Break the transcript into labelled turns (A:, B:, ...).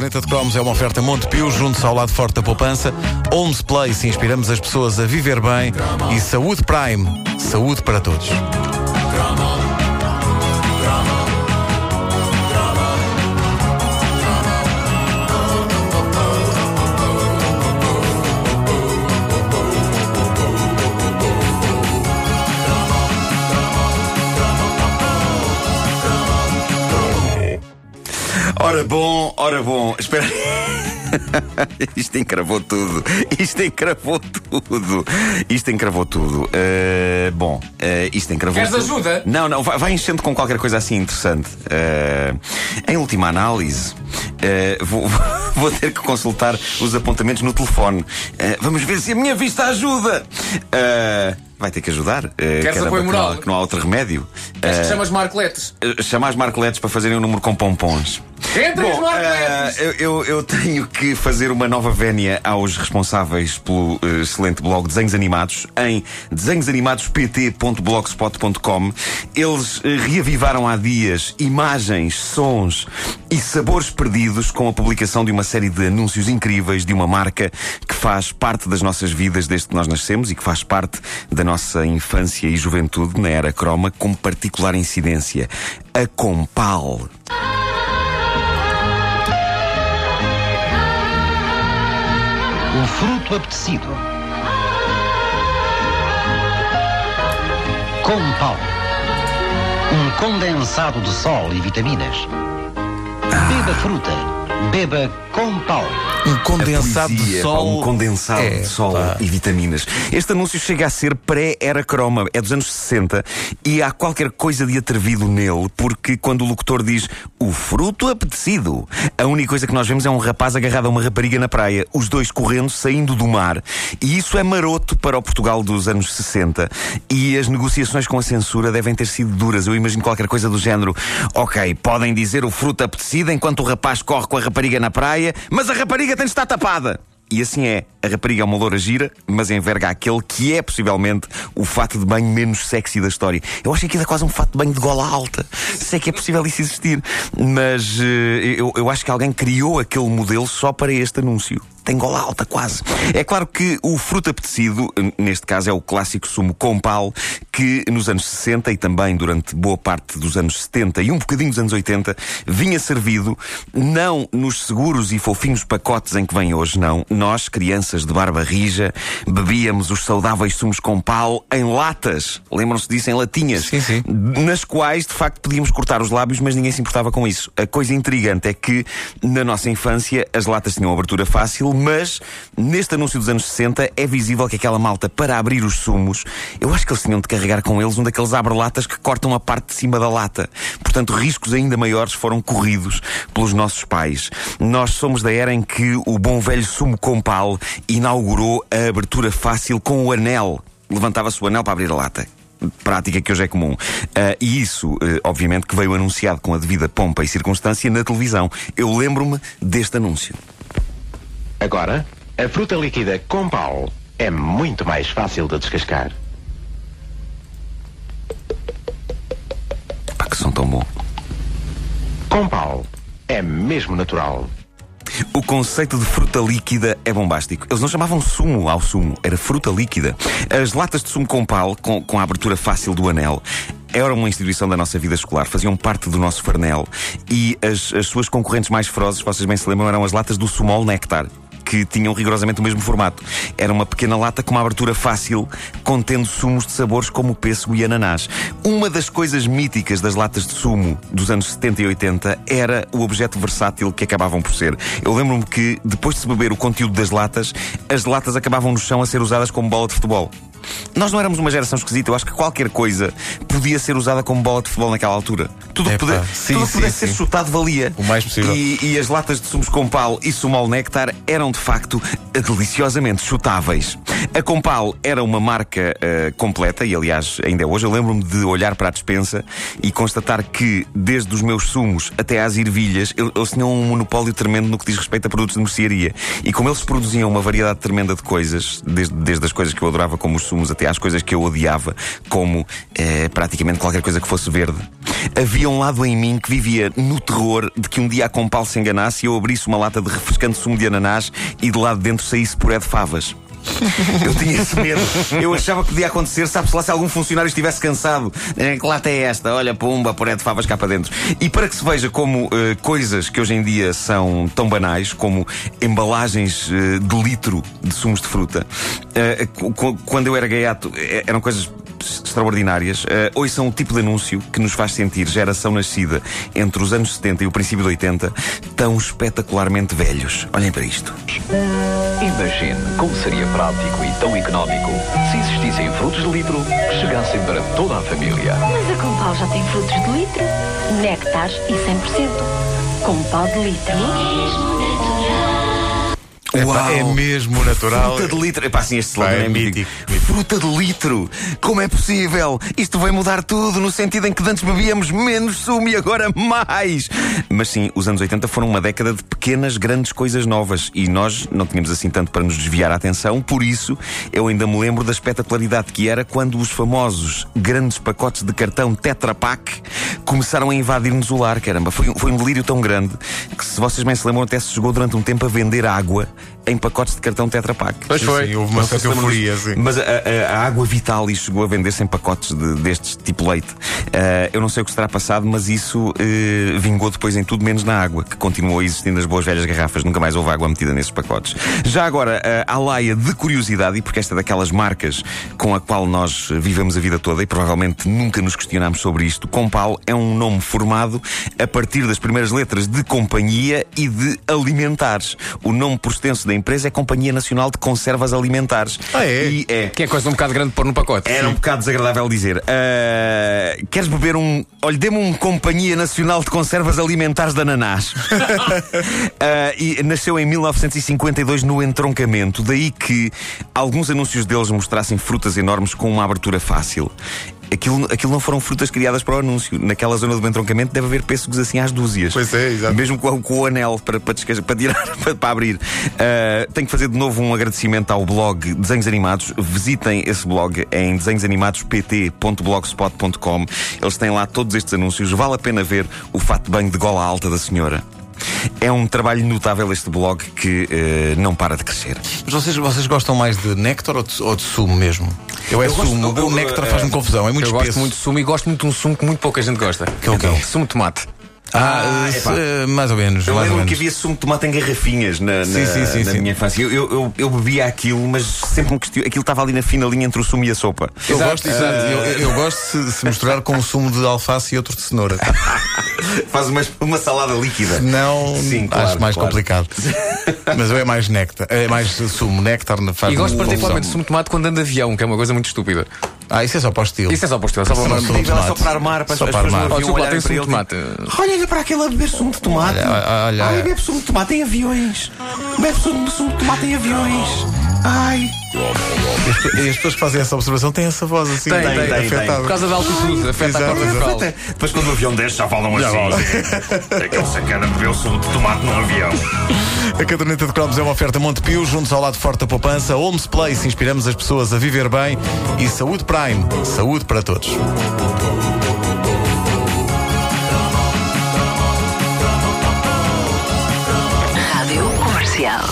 A: caderneta de cromos é uma oferta Montepio, junto ao lado forte da poupança. Homes Place, inspiramos as pessoas a viver bem. E Saúde Prime, saúde para todos.
B: Ora bom, ora bom. Espera. Isto encravou tudo. Isto encravou tudo. Isto encravou tudo. Uh, bom, uh, isto encravou
C: Queres
B: tudo.
C: ajuda?
B: Não, não, vai, vai enchendo com qualquer coisa assim interessante. Uh, em última análise, vou, vou, ter que consultar os apontamentos no telefone. vamos ver se a minha vista ajuda. Vai ter que ajudar.
C: Queres apoio
B: que,
C: moral?
B: Não, que não há outro remédio.
C: Queres que chamas marcoletes?
B: Chama as marcoletes para fazerem um número com pompons.
C: Entre os
B: Bom,
C: marcoletes!
B: eh, eu, eu- tenho que fazer uma nova vénia aos responsáveis pelo eh, excelente blog Desenhos Animados em desenhosanimadospt.blogspot.com. Eles eh, reavivaram há dias imagens, sons e sabores perdidos com a publicação de uma série de anúncios incríveis de uma marca que faz parte das nossas vidas desde que nós nascemos e que faz parte da nossa infância e juventude na era croma com particular incidência. A Compal.
D: O fruto apetecido. Compal. Um condensado de sol e vitaminas. Beba fruta. Beba
A: Um condensado
B: A
A: de
B: poesia,
A: sol.
B: Um condensado
A: É,
B: de sol
A: pá.
B: e vitaminas. Este anúncio chega a ser pré-era croma, é dos anos 60 e há qualquer coisa de atrevido nele, porque quando o locutor diz o fruto apetecido, a única coisa que nós vemos é um rapaz agarrado a uma rapariga na praia, os dois correndo, saindo do mar. E isso é maroto para o Portugal dos anos 60 e as negociações com a censura devem ter sido duras. Eu imagino qualquer coisa do género: ok, podem dizer o fruto apetecido enquanto o rapaz corre com a rapariga na praia, mas a rapariga tem de estar tapada. E assim é. A rapariga é uma loura gira, mas enverga aquele que é possivelmente o fato de banho menos sexy da história. Eu acho que aquilo é quase um fato de banho de gola alta. Se é que é possível isso existir. Mas eh, eu, eu acho que alguém criou aquele modelo só para este anúncio. Tem gola alta, quase. É claro que o fruto apetecido, neste caso, é o clássico sumo compal, que nos anos 60 e também durante boa parte dos anos 70 e um bocadinho dos anos 80, vinha servido não nos seguros e fofinhos pacotes em que vem hoje, não. Nós, crianças de barba rija, bebíamos os saudáveis sumos compal em latas. Lembram-se disso? Em latinhas.
A: Sim, sim.
B: Nas quais, de facto, podíamos cortar os lábios, mas ninguém se importava com isso. A coisa intrigante é que, na nossa infância, as latas tinham abertura fácil, mas neste anúncio dos anos 60 é visível que aquela malta, para abrir os sumos, eu acho que eles tinham de carregar com eles um daqueles abre-latas que cortam a parte de cima da lata. Portanto, riscos ainda maiores foram corridos pelos nossos pais. Nós somos da era em que o bom velho sumo compal inaugurou a abertura fácil com o anel. Levantava-se o anel para abrir a lata prática que hoje é comum. Ah, e isso, eh, obviamente, que veio anunciado com a devida pompa e circunstância na televisão. Eu lembro-me deste anúncio.
D: Agora, a fruta líquida Compal é muito mais fácil de descascar.
B: Pá, que som tão bom.
D: Compal é mesmo natural.
B: O conceito de fruta líquida é bombástico. Eles não chamavam sumo ao sumo, era fruta líquida. As latas de sumo com pal, com, com a abertura fácil do anel, eram uma instituição da nossa vida escolar, faziam parte do nosso farnel. E as, as suas concorrentes mais ferozes, vocês bem se lembram, eram as latas do Sumol Nectar. Que tinham rigorosamente o mesmo formato. Era uma pequena lata com uma abertura fácil, contendo sumos de sabores como pêssego e ananás. Uma das coisas míticas das latas de sumo dos anos 70 e 80 era o objeto versátil que acabavam por ser. Eu lembro-me que, depois de se beber o conteúdo das latas, as latas acabavam no chão a ser usadas como bola de futebol. Nós não éramos uma geração esquisita, eu acho que qualquer coisa podia ser usada como bola de futebol naquela altura. Tudo o que
A: Epá,
B: puder-
A: sim,
B: tudo o que
A: sim,
B: pudesse ser
A: sim.
B: chutado valia.
A: O mais possível.
B: E, e as latas de sumos Compal e Sumol Nectar eram de facto deliciosamente chutáveis. A Compal era uma marca eh, completa e, aliás, ainda hoje. Eu lembro-me de olhar para a despensa e constatar que, desde os meus sumos até às ervilhas, eu- eles tinham um monopólio tremendo no que diz respeito a produtos de mercearia. E como eles produziam uma variedade tremenda de coisas, desde, desde as coisas que eu adorava, como os sumos, até às coisas que eu odiava, como eh, praticamente qualquer coisa que fosse verde. havia um lado em mim que vivia no terror de que um dia a Compal se enganasse e eu abrisse uma lata de refrescante sumo de ananás e de lá de dentro saísse puré de favas. Eu tinha esse medo. Eu achava que podia acontecer, sabe-se lá se algum funcionário estivesse cansado. É, que lata é esta? Olha, pumba, puré de favas cá para dentro. E para que se veja como uh, coisas que hoje em dia são tão banais, como embalagens uh, de litro de sumos de fruta, uh, quando eu era gaiato, eram coisas extraordinárias. Uh, ouçam o tipo de anúncio que nos faz sentir geração nascida entre os anos 70 e o princípio de 80 tão espetacularmente velhos. Olhem para isto.
E: Imagine como seria prático e tão económico se existissem frutos de litro que chegassem para toda a família.
F: Mas a Compal já tem frutos de litro, néctares e 100%. Compal de litro.
A: Epá, é mesmo natural.
B: Fruta de litro. Epá, assim, este slogan
A: é
B: é mítico.
A: mítico.
B: Fruta de litro. Como é possível? Isto vai mudar tudo no sentido em que antes bebíamos menos sumo e agora mais. Mas sim, os anos 80 foram uma década de pequenas, grandes coisas novas e nós não tínhamos assim tanto para nos desviar a atenção. Por isso, eu ainda me lembro da espetacularidade que era quando os famosos grandes pacotes de cartão Tetra Pak começaram a invadir-nos o lar. Caramba, foi, foi um delírio tão grande que, se vocês bem se lembram, até se chegou durante um tempo a vender água em pacotes de cartão Tetra Pak.
A: Pois foi. Sim, houve uma certa euforia, sim.
B: Mas a, a, a água chegou a vender-se em pacotes de, destes tipo leite. Uh, eu não sei o que será passado, mas isso uh, vingou depois em tudo menos na água, que continuou existindo nas boas velhas garrafas. Nunca mais houve água metida nesses pacotes. Já agora, uh, a laia de curiosidade, e porque esta é daquelas marcas com a qual nós vivemos a vida toda e provavelmente nunca nos questionámos sobre isto, Compal é um nome formado a partir das primeiras letras de companhia e de alimentares. O nome por extenso da empresa é Companhia Nacional de Conservas Alimentares.
A: Ah, é?
B: E é.
C: Que é coisa um bocado grande de pôr no pacote.
B: Era um bocado desagradável dizer. Uh, queres beber um. Olha, dê-me um Companhia Nacional de Conservas Alimentares de Ananás. uh, e nasceu em 1952 no entroncamento. Daí que alguns anúncios deles mostrassem frutas enormes com uma abertura fácil. Aquilo, aquilo não foram frutas criadas para o anúncio. Naquela zona do entroncamento deve haver pêssegos assim às dúzias.
A: Pois é, exato.
B: Mesmo com, com o anel para, para, para tirar, para, para abrir. Uh, tenho que fazer de novo um agradecimento ao blog Desenhos Animados. Visitem esse blog em desenhosanimadospt.blogspot.com. Eles têm lá todos estes anúncios. Vale a pena ver o fato de banho de gola alta da senhora. É um trabalho notável este blog que uh, não para de crescer.
A: Mas vocês, vocês gostam mais de néctar ou de, ou de sumo mesmo? Eu é
B: Eu gosto-
A: sumo. o néctar
B: eu-
A: faz-me confusão. É muito
C: Eu gosto
A: espesso.
C: muito de sumo e gosto muito de um sumo que muito pouca gente gosta.
A: Que é o quê?
C: Sumo de tomate.
A: Ah,
B: Ah,
A: eh,
B: epá.
A: mais ou menos.
B: Eu lembro que havia sumo de tomate em garrafinhas na, na,
A: Sim, sim, sim,
B: na
A: sim.
B: minha infância. Eu, eu, eu, eu bebia aquilo, mas sempre me questiono. Aquilo estava ali na fina linha entre o sumo e a sopa.
A: Eu
C: Exato,
A: gosto,
C: exato.
A: eu, eu- eu gosto se, se misturar com um sumo de alface e outro de cenoura.
B: Faz uma, uma salada líquida.
A: Não,
B: Sim, claro,
A: acho mais
B: claro.
A: complicado. Mas eu é mais néctar, é mais sumo. Néctar faz
C: E gosto particularmente de sumo de tomate quando ando de avião, que é uma coisa muito estúpida.
A: Ah, isso é só para o estilo.
C: Isso é só para o estilo, é só para
A: sumo de
B: Diz ela só
A: tomate.
B: para armar, para
A: Só
B: as
A: para
B: pessoas
A: armar.
C: Ó,
B: avião
C: desculpa tem
B: para
C: sumo de
B: ele.
C: tomate.
B: Olha, olha para aquele a beber sumo de tomate.
A: Olha, olha.
B: Ai, bebe sumo de tomate em aviões. Bebe sumo, sumo de tomate em aviões. Ai.
A: E as pessoas que fazem essa observação têm essa voz assim,
C: Tem, tem, tem,
A: afetada.
C: Por causa da altitude, afeta a
A: Exato,
C: corda
A: exato.
C: vocal.
B: Depois quando o avião desce já falam assim. Aquele sacana bebeu sumo de tomate num avião.
A: A caderneta de cromos é uma oferta Montepio, juntos ao lado forte da poupança. Homes Place, inspiramos as pessoas a viver bem. E Saúde Prime, saúde para todos.
F: Rádio Comercial.